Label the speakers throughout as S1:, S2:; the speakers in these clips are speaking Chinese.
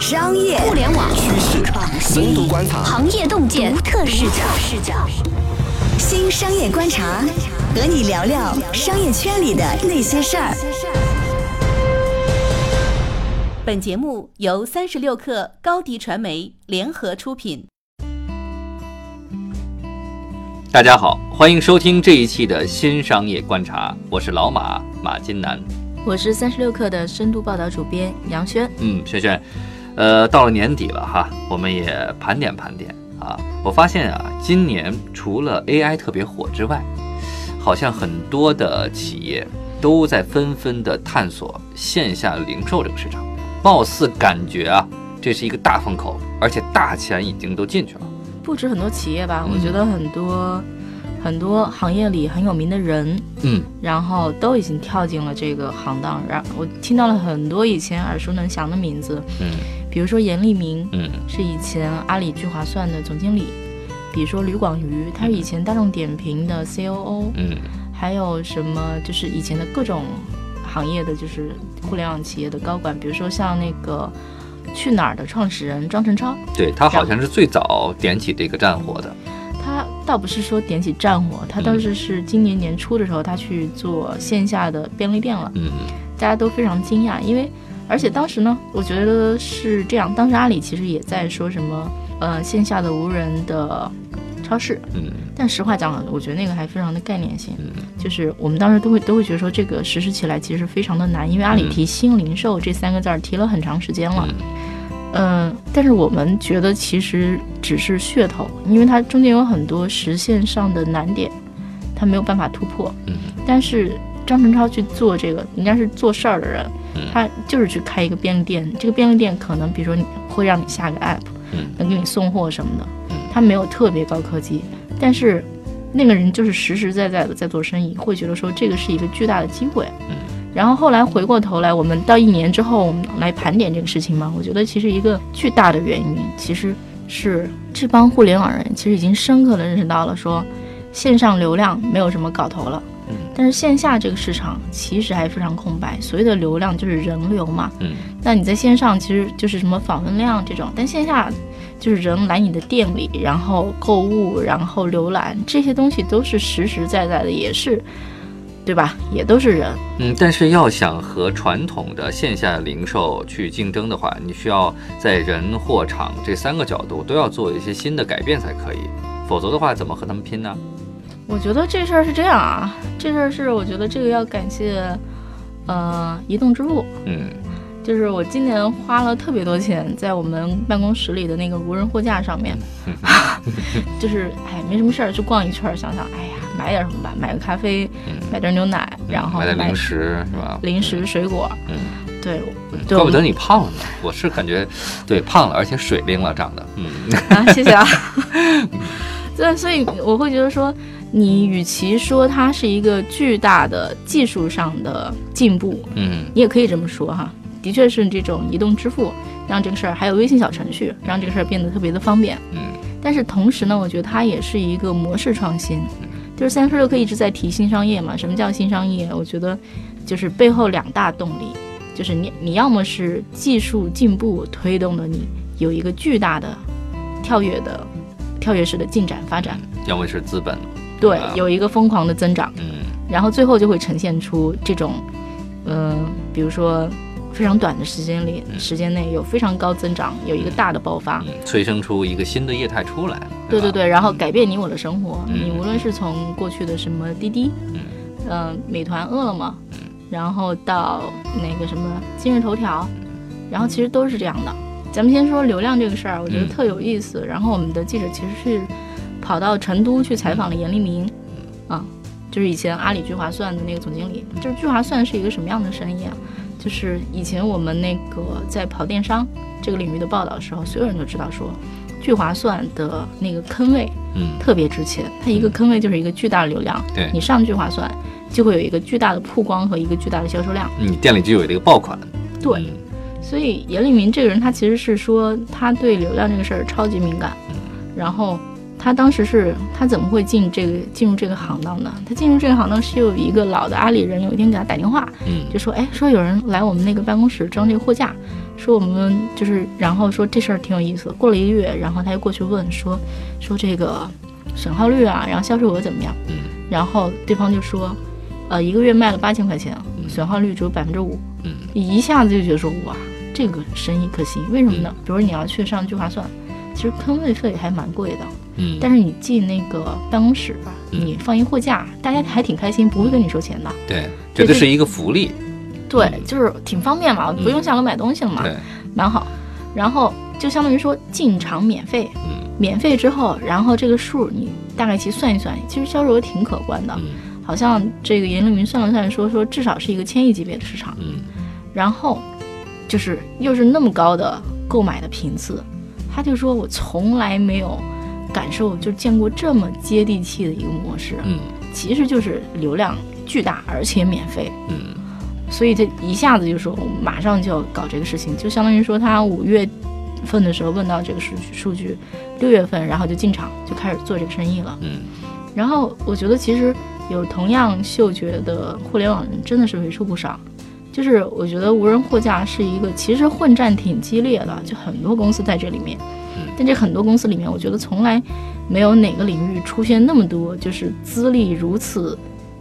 S1: 商业
S2: 互联网
S3: 趋势、深度观察、
S2: 行业洞见、独特视角。视角。
S1: 新商业观察，和你聊聊商业圈里的那些事儿。
S4: 本节目由三十六克高低传媒联合出品。
S5: 大家好，欢迎收听这一期的新商业观察，我是老马马金南，
S6: 我是三十六克的深度报道主编杨轩。
S5: 嗯，轩轩，呃，到了年底了哈，我们也盘点盘点啊。我发现啊，今年除了 AI 特别火之外，好像很多的企业都在纷纷的探索线下零售这个市场，貌似感觉啊，这是一个大风口，而且大钱已经都进去了。
S6: 不止很多企业吧，
S5: 嗯
S6: 我觉得很多很多行业里很有名的人，
S5: 嗯
S6: 然后都已经跳进了这个行当。然我听到了很多以前耳熟能详的名字，
S5: 嗯
S6: 比如说严立明
S5: 嗯
S6: 是以前阿里聚划算的总经理，比如说吕广瑜，他是以前大众点评的 COO，
S5: 嗯
S6: 还有什么就是以前的各种行业的就是互联网企业的高管，比如说像那个去哪儿的创始人庄晨超。
S5: 对他好像是最早点起这个战火的。
S6: 他倒不是说点起战火，他当时是今年年初的时候，他去做线下的便利店了，
S5: 嗯。
S6: 大家都非常惊讶，因为而且当时呢，我觉得是这样，当时阿里其实也在说什么，呃，线下的无人的超市，
S5: 嗯。
S6: 但实话讲，我觉得那个还非常的概念性，
S5: 嗯。
S6: 就是我们当时都会都会觉得说这个实施起来其实非常的难，因为阿里提新零售这三个字儿提了很长时间了。
S5: 嗯
S6: 嗯，但是我们觉得其实只是噱头，因为它中间有很多实现上的难点，它没有办法突破。
S5: 嗯。
S6: 但是张晨超去做这个，人家是做事儿的人，
S5: 嗯。
S6: 他就是去开一个便利店，这个便利店可能比如说你会让你下个 app，
S5: 嗯。
S6: 能给你送货什么的
S5: 嗯，
S6: 他没有特别高科技，但是那个人就是实实在在的在做生意，会觉得说这个是一个巨大的机会。
S5: 嗯
S6: 然后后来回过头来，我们到一年之后，我们来盘点这个事情嘛，我觉得其实一个巨大的原因，其实是这帮互联网人其实已经深刻的认识到了说，线上流量没有什么搞头了。
S5: 嗯
S6: 但是线下这个市场其实还非常空白，所谓的流量就是人流嘛。
S5: 嗯
S6: 那你在线上其实就是什么访问量这种，但线下就是人来你的店里，然后购物，然后浏览这些东西都是实实在在的，也是，对吧？也都是人。
S5: 嗯，但是要想和传统的线下零售去竞争的话，你需要在人、货、场这三个角度都要做一些新的改变才可以，否则的话怎么和他们拼呢？
S6: 我觉得这事儿是这样啊，这事儿是我觉得这个要感谢，呃，移动支付。
S5: 嗯
S6: 就是我今年花了特别多钱在我们办公室里的那个无人货架上面，就是哎没什么事儿去逛一圈，想想哎呀买点什么吧，买个咖啡，
S5: 嗯，
S6: 买点牛奶，然后
S5: 买点零食是吧？
S6: 零食、水果，
S5: 嗯，
S6: 对，
S5: 嗯
S6: 对
S5: 怪不得你胖了呢。我是感觉，对，胖了，而且水灵了，长得，嗯
S6: 啊，谢谢啊。对，所以我会觉得说，你与其说它是一个巨大的技术上的进步，
S5: 嗯
S6: 你也可以这么说哈，的确是这种移动支付让这个事儿，还有微信小程序让这个事儿变得特别的方便。
S5: 嗯
S6: 但是同时呢，我觉得它也是一个模式创新，就是三十六氪一直在提新商业嘛。什么叫新商业？我觉得就是背后两大动力，就是你你要么是技术进步推动了你有一个巨大的跳跃的跳跃式的进展发展，
S5: 要么是资本，
S6: 对
S5: 啊，
S6: 有一个疯狂的增长，
S5: 嗯
S6: 然后最后就会呈现出这种，嗯、比如说非常短的时间里时间内有非常高增长，有一个大的爆发。
S5: 嗯，催生出一个新的业态出来，吧
S6: 对对对，然后改变你我的生活。
S5: 嗯
S6: 你无论是从过去的什么滴滴，
S5: 嗯
S6: 嗯、美团、饿了么，然后到那个什么今日头条，然后其实都是这样的。咱们先说流量这个事儿，我觉得
S5: 嗯
S6: 特有意思。然后我们的记者其实是跑到成都去采访了严立明，啊，就是以前阿里聚划算的那个总经理。就是聚划算是一个什么样的生意啊？就是以前我们那个在跑电商这个领域的报道的时候，所有人都知道说，聚划算的那个坑位
S5: 嗯。
S6: 特别值钱，它一个坑位就是一个巨大的流量，
S5: 对。
S6: 你上聚划算就会有一个巨大的曝光和一个巨大的销售量。
S5: 你店里就有这个爆款，
S6: 对，
S5: 嗯
S6: 所以严立明这个人，他其实是说他对流量这个事儿超级敏感，然后他当时是他怎么会进这个进入这个行当呢？他进入这个行当是有一个老的阿里人有一天给他打电话，
S5: 嗯。
S6: 就说哎说有人来我们那个办公室装这个货架，说我们就是，然后说这事儿挺有意思。过了一个月，然后他又过去问说说这个损耗率啊，然后销售额怎么样？
S5: 嗯
S6: 然后对方就说，呃，一个月卖了八千块钱，损耗率只有百分之五。
S5: 嗯
S6: 一下子就觉得说哇，这个生意可行，为什么呢？比如你要去上聚划算，其实坑位费还蛮贵的，
S5: 嗯，
S6: 但是你进那个办公室吧，
S5: 嗯
S6: 你放一货架，大家还挺开心，不会跟你收钱的。
S5: 对，觉得是一个福利。
S6: 对
S5: 嗯，
S6: 就是挺方便嘛，不用下楼买东西了嘛，
S5: 对，
S6: 蛮好。然后就相当于说进场免费，
S5: 嗯。
S6: 免费之后，然后这个数你大概其算一算，其实销售额挺可观的，
S5: 嗯。
S6: 好像这个严立明算了算说说至少是一个千亿级别的市场。
S5: 嗯。
S6: 然后就是又是那么高的购买的频次，他就说我从来没有感受就见过这么接地气的一个模式，
S5: 嗯。
S6: 其实就是流量巨大而且免费，
S5: 嗯
S6: 所以他一下子就说我马上就要搞这个事情，就相当于说他五月份的时候问到这个数据数据，六月份然后就进场就开始做这个生意了。
S5: 嗯
S6: 然后我觉得其实有同样嗅觉的互联网人真的是为数不少。就是我觉得无人货架是一个其实混战挺激烈的，就很多公司在这里面
S5: 嗯。
S6: 但这很多公司里面，我觉得从来没有哪个领域出现那么多就是资历如此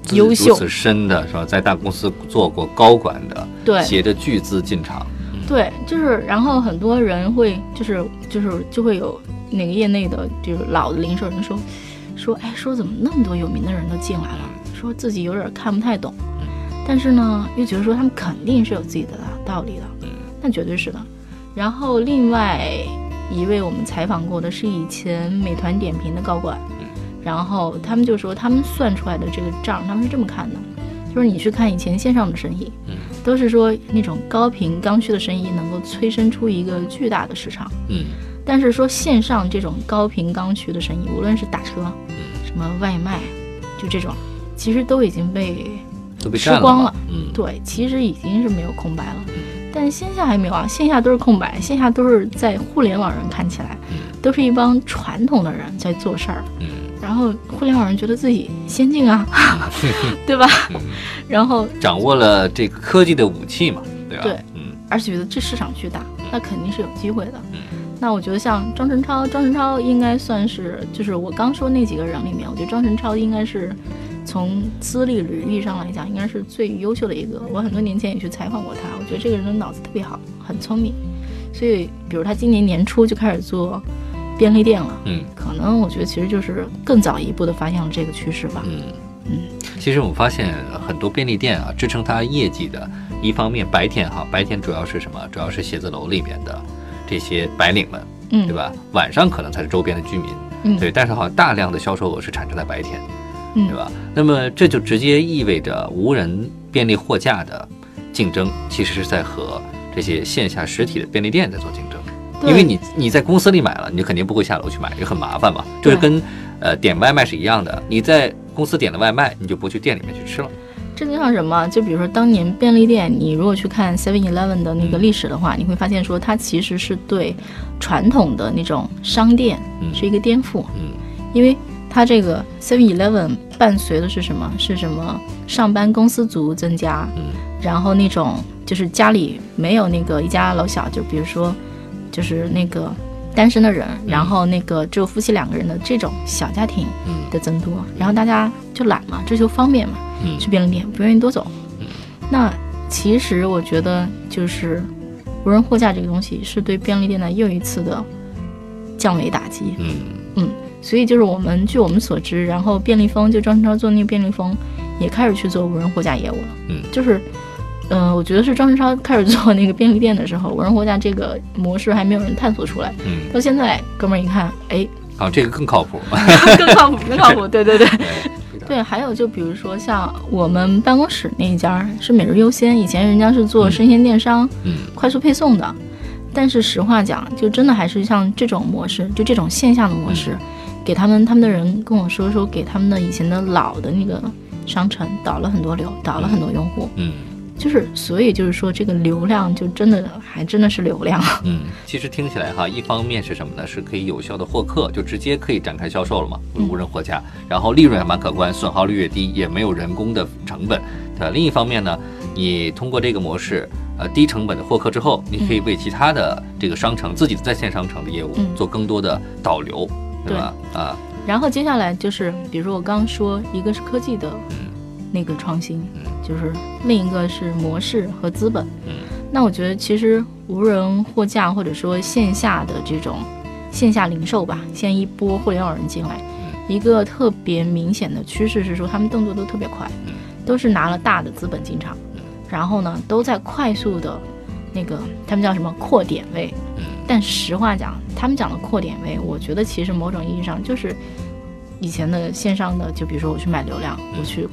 S5: 资
S6: 优秀
S5: 如此深的是吧？在大公司做过高管的，
S6: 对
S5: 携着巨资进场。
S6: 对，就是然后很多人会就是就是就会有那个业内的就是老的零售人说说哎说怎么那么多有名的人都进来了，说自己有点看不太懂，但是呢又觉得说他们肯定是有自己的道理的，那绝对是的。然后另外一位我们采访过的是以前美团点评的高管，然后他们就说他们算出来的这个账他们是这么看的，就是你去看以前线上的生意，都是说那种高频刚需的生意能够催生出一个巨大的市场，
S5: 嗯。
S6: 但是说线上这种高频刚需的生意，无论是打车、
S5: 嗯。
S6: 什么外卖，就这种，其实都已经被
S5: 都被
S6: 吃光了。
S5: 嗯，
S6: 对，其实已经是没有空白了。但线下还没有啊，线下都是空白，线下都是在互联网人看起来，都是一帮传统的人在做事儿。
S5: 嗯
S6: 然后互联网人觉得自己先进啊，对吧？然后
S5: 掌握了这个科技的武器嘛，对吧？
S6: 对
S5: 嗯
S6: 而且觉得这市场巨大，那肯定是有机会的。
S5: 嗯
S6: 那我觉得像张晨超，张晨超应该算是，就是我刚说那几个人里面，我觉得张晨超应该是从资历履历上来讲，应该是最优秀的一个。我很多年前也去采访过他，我觉得这个人的脑子特别好，很聪明。所以，比如他今年年初就开始做便利店了，
S5: 嗯
S6: 可能我觉得其实就是更早一步的发现了这个趋势吧。
S5: 嗯
S6: 嗯
S5: 其实我们发现很多便利店啊，支撑它业绩的，一方面白天哈，白天主要是什么？主要是写字楼里面的这些白领们，
S6: 嗯，
S5: 对？吧？晚上可能才是周边的居民，
S6: 嗯，
S5: 对。但是好像大量的销售额是产生在白天，
S6: 嗯，
S5: 对吧？那么这就直接意味着无人便利货架的竞争，其实是在和这些线下实体的便利店在做竞争。
S6: 对
S5: 因为你你在公司里买了，你就肯定不会下楼去买，也很麻烦嘛。就是跟呃点外卖是一样的，你在公司点的外卖，你就不去店里面去吃了。
S6: 这就像什么？就比如说当年便利店，你如果去看 Seven Eleven 的那个历史的话，你会发现说它其实是对传统的那种商店
S5: 嗯
S6: 是一个颠覆，
S5: 嗯
S6: 因为它这个 Seven Eleven 伴随的是什么？是什么？上班公司族增加，
S5: 嗯
S6: 然后那种就是家里没有那个一家老小，就比如说就是那个单身的人，然后那个只有夫妻两个人的这种小家庭
S5: 嗯
S6: 的增多，然后大家就懒嘛，追求方便嘛，
S5: 嗯
S6: 去便利店不愿意多走。那其实我觉得就是无人货架这个东西是对便利店的又一次的降维打击。
S5: 嗯
S6: 所以就是我们据我们所知，然后便利蜂就张晨超做那个便利蜂也开始去做无人货架业务了。
S5: 嗯
S6: 就是，呃，我觉得是张志超开始做那个便利店的时候，无人货架这个模式还没有人探索出来。
S5: 嗯，
S6: 到现在，哥们儿一看，哎，
S5: 啊，这个更靠谱。
S6: 更靠谱，更靠谱。对对对。
S5: 对
S6: 对，还有就比如说像我们办公室那一家是每日优先，以前人家是做生鲜电商、
S5: 嗯
S6: 快速配送的，但是实话讲，就真的还是像这种模式，就这种线下的模式，给他们他们的人跟我说说，给他们的以前的老的那个商城导了很多流，导了很多用户，
S5: 嗯
S6: 就是所以就是说这个流量就真的还真的是流量，
S5: 嗯，其实听起来哈，一方面是什么呢？是可以有效的获客，就直接可以展开销售了嘛，无人货架，然后利润还蛮可观，损耗率越低，也没有人工的成本，对吧？另一方面呢，你通过这个模式，呃低成本的获客之后，你可以为其他的这个商城自己的在线商城的业务
S6: 嗯
S5: 做更多的导流，对吧？啊，
S6: 然后接下来就是，比如说我刚刚说，一个是科技的
S5: 嗯
S6: 那个创新，
S5: 嗯。
S6: 就是另一个是模式和资本。
S5: 嗯。
S6: 那我觉得其实无人货架或者说线下的这种线下零售吧，现在一波互联网人进来，一个特别明显的趋势是说他们动作都特别快，
S5: 嗯。
S6: 都是拿了大的资本进场，然后呢都在快速的那个他们叫什么扩点位。
S5: 嗯。
S6: 但实话讲，他们讲的扩点位，我觉得其实某种意义上就是以前的线上的，就比如说我去买流量，我去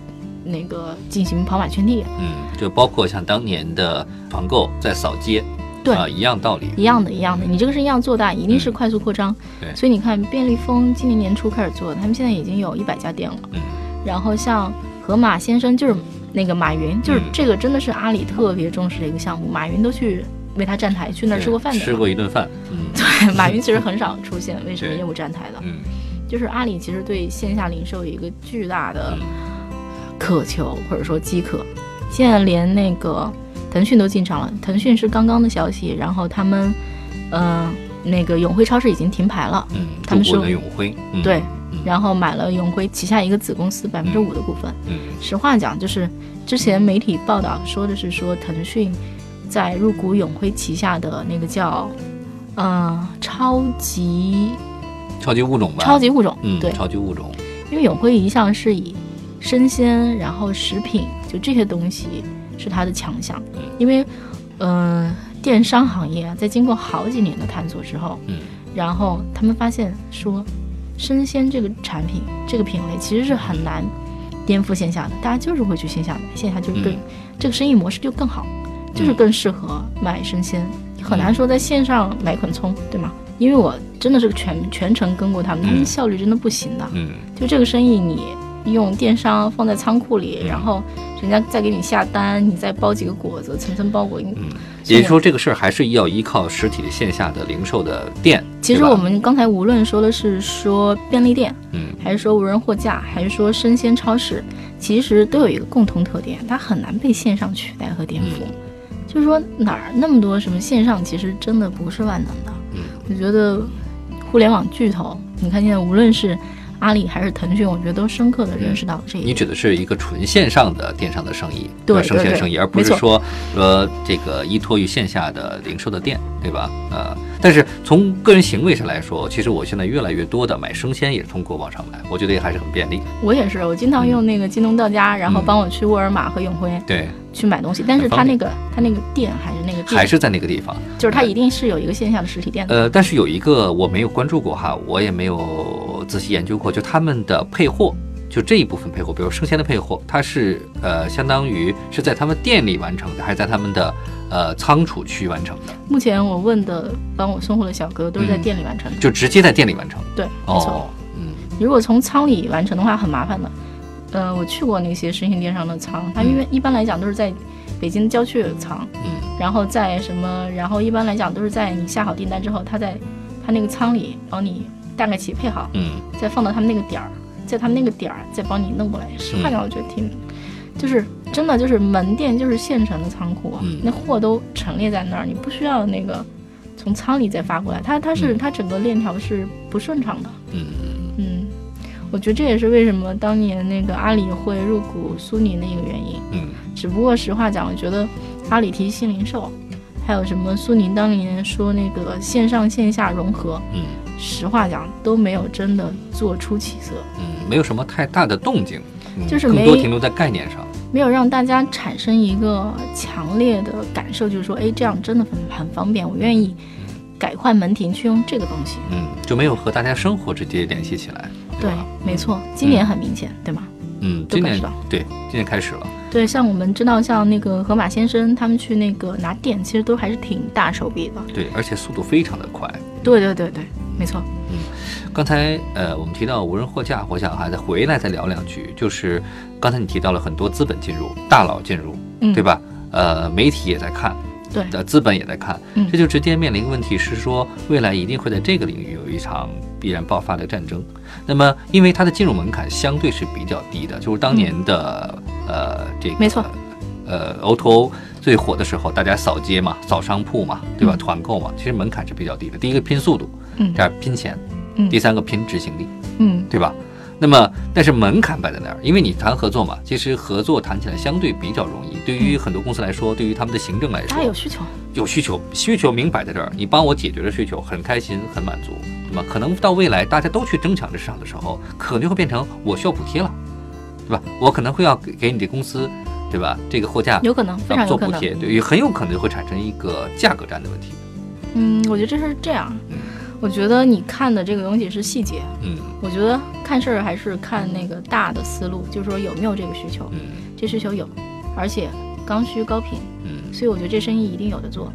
S6: 那个进行跑马圈地，
S5: 嗯，就包括像当年的团购在扫街，
S6: 对
S5: 啊，一样道理。
S6: 一样的，一样的，你这个是一样做大，一定是快速扩张。
S5: 对
S6: 所以你看，便利蜂今年年初开始做，他们现在已经有一百家店了。
S5: 嗯
S6: 然后像河马先生，就是那个马云，就是
S5: 嗯
S6: 这个真的是阿里特别重视的一个项目，马云都去为他站台，去那儿吃过饭的。
S5: 吃过一顿饭。嗯
S6: 对，马云其实很少出现，为什么业务站台的？
S5: 嗯
S6: 就是阿里其实对线下零售有一个巨大的
S5: 嗯
S6: 渴求或者说饥渴。现在连那个腾讯都进场了，腾讯是刚刚的消息，然后他们，嗯、那个永辉超市已经停牌了，
S5: 嗯，
S6: 他们说
S5: 中国的永辉。嗯
S6: 对，
S5: 嗯
S6: 然后买了永辉旗下一个子公司百分之五的股份。
S5: 嗯
S6: 实话讲，就是之前媒体报道说的是说腾讯在入股永辉旗下的那个叫，呃，超级
S5: 超级物种吧。
S6: 超级物种，
S5: 嗯，
S6: 对，
S5: 超级物种。
S6: 因为永辉一向是以生鲜，然后食品，就这些东西是它的强项。
S5: 嗯
S6: 因为，呃，电商行业啊，在经过好几年的探索之后，
S5: 嗯
S6: 然后他们发现说，生鲜这个产品这个品类其实是很难颠覆线下的，大家就是会去线下买，线下就是更、
S5: 嗯
S6: 这个生意模式就更好，就是更适合买生鲜，很难说在线上买捆葱，对吗？因为我真的是全全程跟过他们，他们
S5: 嗯
S6: 效率真的不行的。
S5: 嗯
S6: 就这个生意，你用电商放在仓库里，然后人家再给你下单，你再包几个果子，层层包裹。
S5: 嗯，也就是说，这个事儿还是要依靠实体的线下的零售的店。
S6: 其实我们刚才无论说的是说便利店，
S5: 嗯
S6: 还是说无人货架，还是说生鲜超市，其实都有一个共同特点，它很难被线上取代和颠覆。
S5: 嗯
S6: 就是说哪儿那么多什么线上，其实真的不是万能的。
S5: 嗯
S6: 我觉得互联网巨头，你看现在无论是阿里还是腾讯，我觉得都深刻的认识到了这一点。
S5: 你指的是一个纯线上的电商的生意，
S6: 对
S5: 吧生鲜生意，而不是说说这个依托于线下的零售的店，对吧？呃，但是从个人行为上来说，其实我现在越来越多的买生鲜也是通过网上买，我觉得也还是很便利。
S6: 我也是，我经常用那个京东到家，然后帮我去沃尔玛和永辉
S5: 对，
S6: 去买东西，但是它
S5: 很方便
S6: 那个他那个店还是那个店，
S5: 还是在那个地方。
S6: 就是他一定是有一个线下的实体店的。
S5: 呃，但是有一个我没有关注过哈，我也没有仔细研究过，就他们的配货，就这一部分配货，比如生鲜的配货，它是呃相当于是在他们店里完成的，还是在他们的呃仓储区完成的？
S6: 目前我问的帮我送货的小哥都是在
S5: 嗯
S6: 店里完成的。
S5: 就直接在店里完成？
S6: 对，没错。
S5: 哦，嗯
S6: 如果从仓里完成的话，很麻烦的。呃，我去过那些生鲜电商的仓，它因为一般来讲都是在北京郊区有仓，
S5: 嗯。
S6: 然后在什么，然后一般来讲都是在你下好订单之后，他在他那个仓里帮你大概起配好，
S5: 嗯。
S6: 再放到他们那个点儿，在他们那个点儿再帮你弄过来。实话讲，我觉得挺，就是真的就是门店就是现成的仓库，那货都陈列在那儿，你不需要那个从仓里再发过来，它它是、
S5: 嗯。
S6: 它整个链条是不顺畅的。
S5: 嗯
S6: 嗯，我觉得这也是为什么当年那个阿里会入股苏宁的一个原因。
S5: 嗯
S6: 只不过实话讲，我觉得阿里提新零售，还有什么苏宁当年说那个线上线下融合，
S5: 嗯
S6: 实话讲都没有真的做出起色，
S5: 嗯，没有什么太大的动静，嗯
S6: 就是没
S5: 更多停留在概念上。
S6: 没有让大家产生一个强烈的感受，就是说，哎，这样真的很很方便，我愿意改换门庭去用这个东西。
S5: 嗯，就没有和大家生活直接联系起来。
S6: 对
S5: 吧，
S6: 没错，今年很明显，对吗？
S5: 嗯，今年
S6: 都感受到
S5: 对今年开始了。
S6: 对，像我们知道，像那个河马先生他们去那个拿店，其实都还是挺大手笔的。
S5: 对，而且速度非常的快。
S6: 对对对对，没错。
S5: 嗯刚才呃，我们提到无人货架，我想还再回来再聊两句。就是刚才你提到了很多资本进入，大佬进入，
S6: 嗯，
S5: 对？吧？呃，媒体也在看，
S6: 对
S5: 呃，资本也在看，
S6: 嗯
S5: 这就直接面临一个问题是说，未来一定会在这个领域有一场必然爆发的战争。那么，因为它的进入门槛相对是比较低的，就是当年的、呃这个
S6: 没错
S5: 呃 O to O 最火的时候，大家扫街嘛，扫商铺嘛，对吧？
S6: 嗯
S5: 团购嘛，其实门槛是比较低的。第一个拼速度，
S6: 嗯
S5: 第二拼钱，
S6: 嗯
S5: 第三个拼执行力，
S6: 嗯
S5: 对吧？那么，但是门槛摆在那儿，因为你谈合作嘛，其实合作谈起来相对比较容易。对于很多公司来说，对于他们的行政来说，
S6: 有需求，
S5: 有需求，需求明摆在这儿，你帮我解决了需求，很开心，很满足，对吧？可能到未来大家都去争抢这市场的时候，可能就会变成我需要补贴了，对吧？我可能会要给给你这公司，对吧？这个货架
S6: 有可能，非
S5: 啊
S6: 常有可能。
S5: 做补贴，对，也很有可能会产生一个价格战的问题。
S6: 嗯，我觉得这事是这样。我觉得你看的这个东西是细节，
S5: 嗯
S6: 我觉得看事儿还是看那个大的思路，就是说有没有这个需求，
S5: 嗯
S6: 这需求有，而且刚需高频，
S5: 嗯
S6: 所以我觉得这生意一定有的做。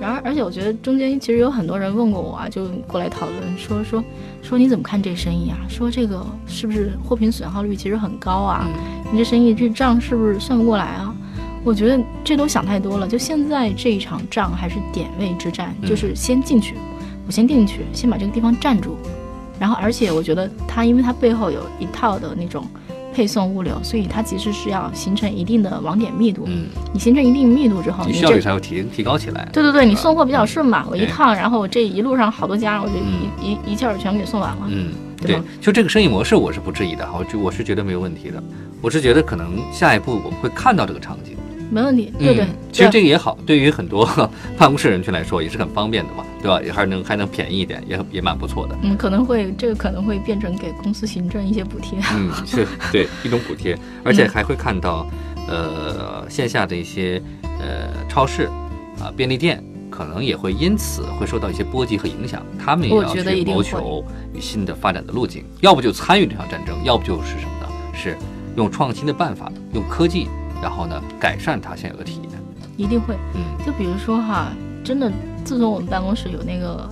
S6: 然而，而且我觉得中间其实有很多人问过我啊，就过来讨论说说说你怎么看这生意啊？说这个是不是货品损耗率其实很高啊？你这生意这账是不是算不过来啊？我觉得这都想太多了。就现在这一场仗还是点位之战，
S5: 嗯
S6: 就是先进去，我先进去，先把这个地方占住。然后，而且我觉得它，因为它背后有一套的那种配送物流，所以它其实是要形成一定的网点密度。
S5: 嗯，
S6: 你形成一定密度之后，
S5: 你效率才会提提高起来。
S6: 对对对，你送货比较顺嘛，我一趟，然后我这一路上好多家，我就
S5: 嗯
S6: 一、一一气儿全给送完了。
S5: 嗯，对就这个生意模式我是不质疑的，我就我是觉得没有问题的。我是觉得可能下一步我们会看到这个场景。
S6: 没问题。对对，
S5: 嗯，其实这个也好，对于很多 办公室人群来说也是很方便的嘛，对吧？也还能还能便宜一点，也也蛮不错的。
S6: 嗯，可能会这个可能会变成给公司行政一些补贴。
S5: 嗯，是 对一种补贴，而且还会看到，呃，线下的一些呃超市啊、便利店，可能也会因此会受到一些波及和影响，他们也要去谋求新的发展的路径，要不就参与这场战争，要不就是什么呢？是用创新的办法，用科技，然后呢改善它现有的体验。
S6: 一定会。
S5: 嗯
S6: 就比如说哈，真的，自从我们办公室有那个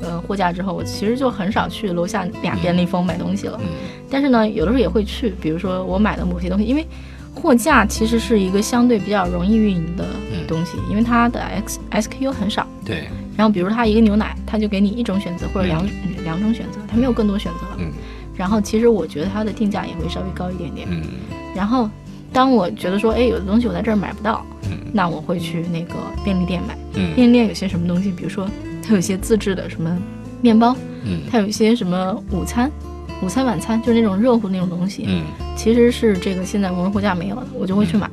S6: 呃货架之后，我其实就很少去楼下俩便利蜂买东西了。
S5: 嗯
S6: 但是呢，有的时候也会去，比如说我买的某些东西，因为货架其实是一个相对比较容易运营的
S5: 嗯
S6: 东西，因为它的 X SKU 很少。
S5: 对，
S6: 然后比如它一个牛奶，它就给你一种选择或者两、两种选择，它没有更多选择了。
S5: 嗯
S6: 然后其实我觉得它的定价也会稍微高一点点。
S5: 嗯
S6: 然后当我觉得说，哎，有的东西我在这儿买不到，
S5: 嗯
S6: 那我会去那个便利店买。
S5: 嗯
S6: 便利店有些什么东西，比如说它有一些自制的什么面包，
S5: 嗯
S6: 它有一些什么午餐、午餐、晚餐，就是那种热乎那种东西，
S5: 嗯
S6: 其实是这个现在无人货架没有的，我就会去买。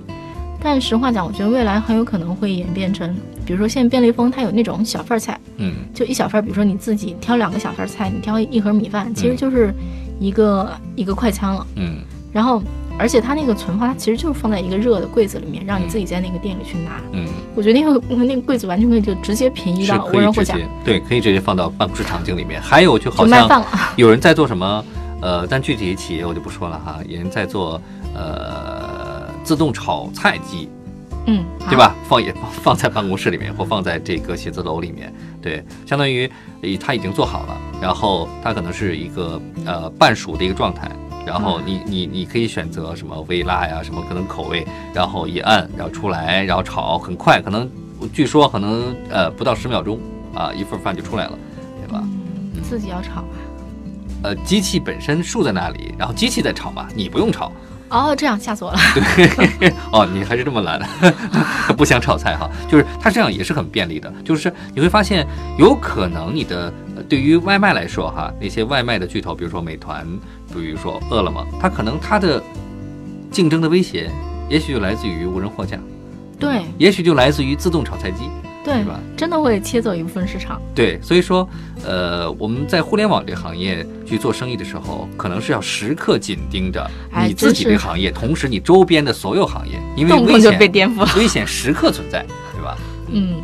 S6: 但实话讲，我觉得未来很有可能会演变成，比如说现在便利蜂它有那种小份儿菜，
S5: 嗯
S6: 就一小份儿，比如说你自己挑两个小份儿菜，你挑一盒米饭，其实就是一个、一个快餐了。
S5: 嗯
S6: 然后，而且它那个存放，它其实就是放在一个热的柜子里面，让你自己在那个店里去拿。
S5: 嗯，
S6: 我觉得那个那个柜子完全可以就直接平移到无人货架，
S5: 对，可以直接放到办公室场景里面。还有就好像。有人在做什么，呃，但具体企业我就不说了哈。有人在做呃自动炒菜机，
S6: 嗯，
S5: 对吧？放也放 放在办公室里面，或放在这个写字楼里面，对，相当于呃它已经做好了，然后它可能是一个呃半熟的一个状态。然后你你你可以选择什么微辣呀，什么可能口味，然后一按，然后出来，然后炒，很快，可能据说可能呃不到十秒钟啊，一份饭就出来了，对吧？
S6: 嗯自己要炒啊。
S5: 呃，机器本身竖在那里，然后机器在炒嘛，你不用炒。
S6: 哦，这样吓死我了。
S5: 对 哦，你还是这么懒，不想炒菜哈，就是它这样也是很便利的，就是你会发现有可能你的呃对于外卖来说哈，那些外卖的巨头，比如说美团，比如说饿了么，它可能它的竞争的威胁，也许就来自于无人货架，
S6: 对
S5: 也许就来自于自动炒菜机，
S6: 对
S5: 是吧，
S6: 真的会切走一部分市场。
S5: 对，所以说，呃，我们在互联网这个行业去做生意的时候，可能是要时刻紧盯着
S6: 哎
S5: 你自己的行业，同时你周边的所有行业，因为危险
S6: 被颠覆了。
S5: 危险时刻存在，对吧？
S6: 嗯，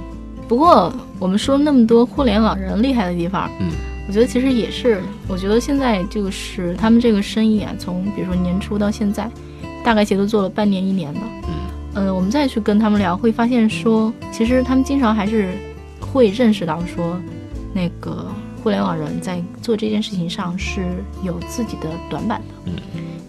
S6: 不过我们说那么多互联网人厉害的地方，
S5: 嗯，
S6: 我觉得其实也是，我觉得现在就是他们这个生意啊，从比如说年初到现在，大概其实都做了半年一年的。
S5: 嗯
S6: 呃，我们再去跟他们聊，会发现说，其实他们经常还是会认识到说，那个互联网人在做这件事情上是有自己的短板的。
S5: 嗯，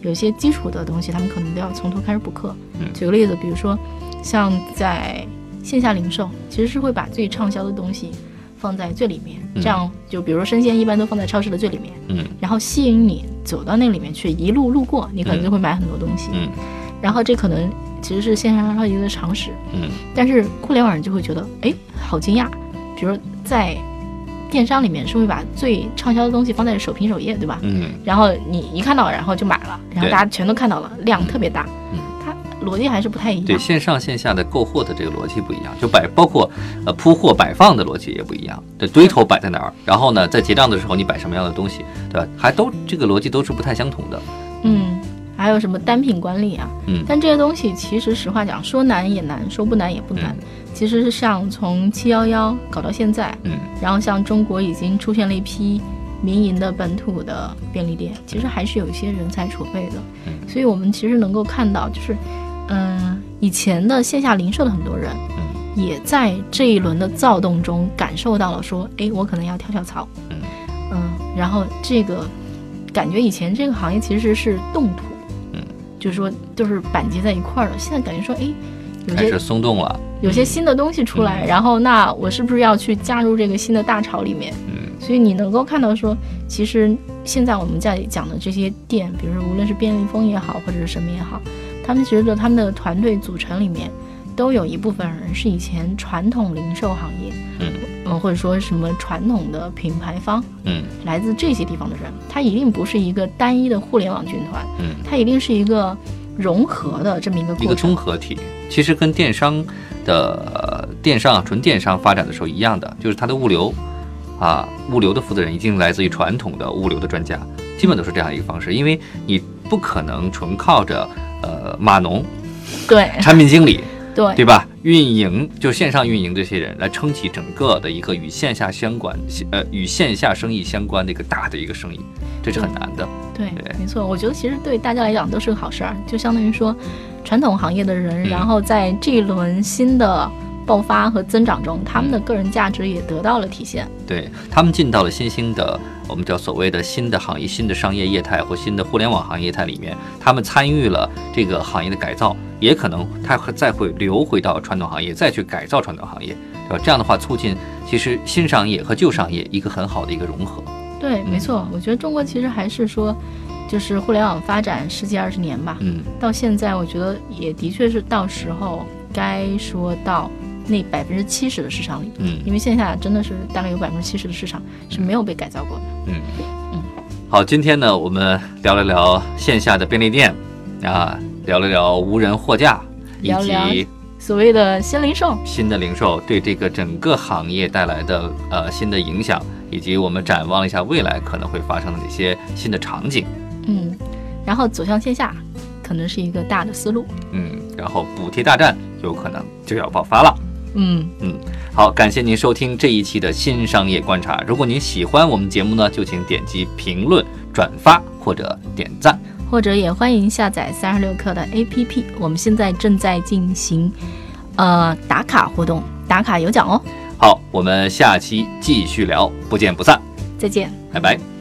S6: 有些基础的东西，他们可能都要从头开始补课。
S5: 嗯
S6: 举个例子，比如说像在线下零售，其实是会把最畅销的东西放在最里面，
S5: 嗯
S6: 这样就比如说生鲜一般都放在超市的最里面，
S5: 嗯
S6: 然后吸引你走到那里面去，一路路过，你可能就会买很多东西。
S5: 嗯
S6: 然后这可能其实是线上超级的常识。
S5: 嗯，
S6: 但是互联网人就会觉得，哎，好惊讶。比如在电商里面是会把最畅销的东西放在首屏首页，对吧？
S5: 嗯，
S6: 然后你一看到，然后就买了，然后大家全都看到了，量特别大。
S5: 嗯，
S6: 它逻辑还是不太一样。
S5: 对，线上线下的购货的这个逻辑不一样，就摆包括呃铺货摆放的逻辑也不一样。这堆头摆在哪儿，然后呢，在结账的时候你摆什么样的东西，对吧？还都这个逻辑都是不太相同的。
S6: 嗯，还有什么单品管理啊？
S5: 嗯
S6: 但这些东西其实实话讲，说难也难，说不难也不难。
S5: 嗯
S6: 其实是像从七幺幺搞到现在，
S5: 嗯
S6: 然后像中国已经出现了一批民营的本土的便利店，其实还是有一些人才储备的。
S5: 嗯
S6: 所以我们其实能够看到，就是嗯、以前的线下零售的很多人，
S5: 嗯
S6: 也在这一轮的躁动中感受到了说，哎，我可能要跳跳槽。
S5: 嗯
S6: 嗯，然后这个感觉以前这个行业其实是冻土，
S5: 嗯，
S6: 就是说就是板结在一块儿了，现在感觉说，哎，有些
S5: 开始松动了。
S6: 有些新的东西出来，
S5: 嗯
S6: 然后那我是不是要去加入这个新的大潮里面？
S5: 嗯
S6: 所以你能够看到说，其实现在我们在讲的这些店，比如说无论是便利蜂也好，或者是什么也好，他们其实的他们的团队组成里面，都有一部分人是以前传统零售行业，
S5: 嗯。
S6: 呃，或者说什么传统的品牌方，
S5: 嗯。
S6: 来自这些地方的人，他一定不是一个单一的互联网军团，
S5: 嗯，
S6: 他一定是一个融合的这么一个
S5: 一个。综合体，其实跟电商的、呃电商啊纯电商发展的时候一样的，就是它的物流啊，物流的负责人一定来自于传统的物流的专家，基本都是这样一个方式，因为你不可能纯靠着呃码农、
S6: 对
S5: 产品经理，
S6: 对
S5: 对吧？运营就线上运营这些人来撑起整个的一个与线下相关呃与线下生意相关的一个大的一个生意，这是很难的。
S6: 对
S5: 对，
S6: 没错，我觉得其实对大家来讲都是个好事儿，就相当于说，传统行业的人，
S5: 嗯
S6: 然后在这一轮新的爆发和增长中，他们的个人价值也得到了体现。
S5: 对他们进到了新兴的，我们叫所谓的新的行业、新的商业业态或新的互联网行业业态里面，他们参与了这个行业的改造，也可能他会再会流回到传统行业，再去改造传统行业，对吧？这样的话，促进其实新商业和旧商业一个很好的一个融合。
S6: 对，
S5: 嗯
S6: 没错，我觉得中国其实还是说，就是互联网发展十几二十年吧，
S5: 嗯，
S6: 到现在我觉得也的确是到时候该说到那百分之七十的市场里，
S5: 嗯
S6: 因为线下真的是大概有百分之七十的市场是没有被改造过的。
S5: 嗯嗯，好，今天呢，我们聊了聊线下的便利店，啊，聊了聊无人货架，以及
S6: 所谓的新零售，
S5: 新的零售对这个整个行业带来的呃新的影响，以及我们展望了一下未来可能会发生的哪些新的场景。
S6: 嗯，然后走向线下，可能是一个大的思路。
S5: 嗯，然后补贴大战有可能就要爆发了。
S6: 嗯，
S5: 嗯，好，感谢您收听这一期的新商业观察。如果您喜欢我们节目呢，就请点击评论、转发或者点赞。
S6: 或者也欢迎下载三十六课的 APP，我们现在正在进行呃打卡活动，打卡有奖哦。
S5: 好，我们下期继续聊，不见不散，
S6: 再见。
S5: 拜拜。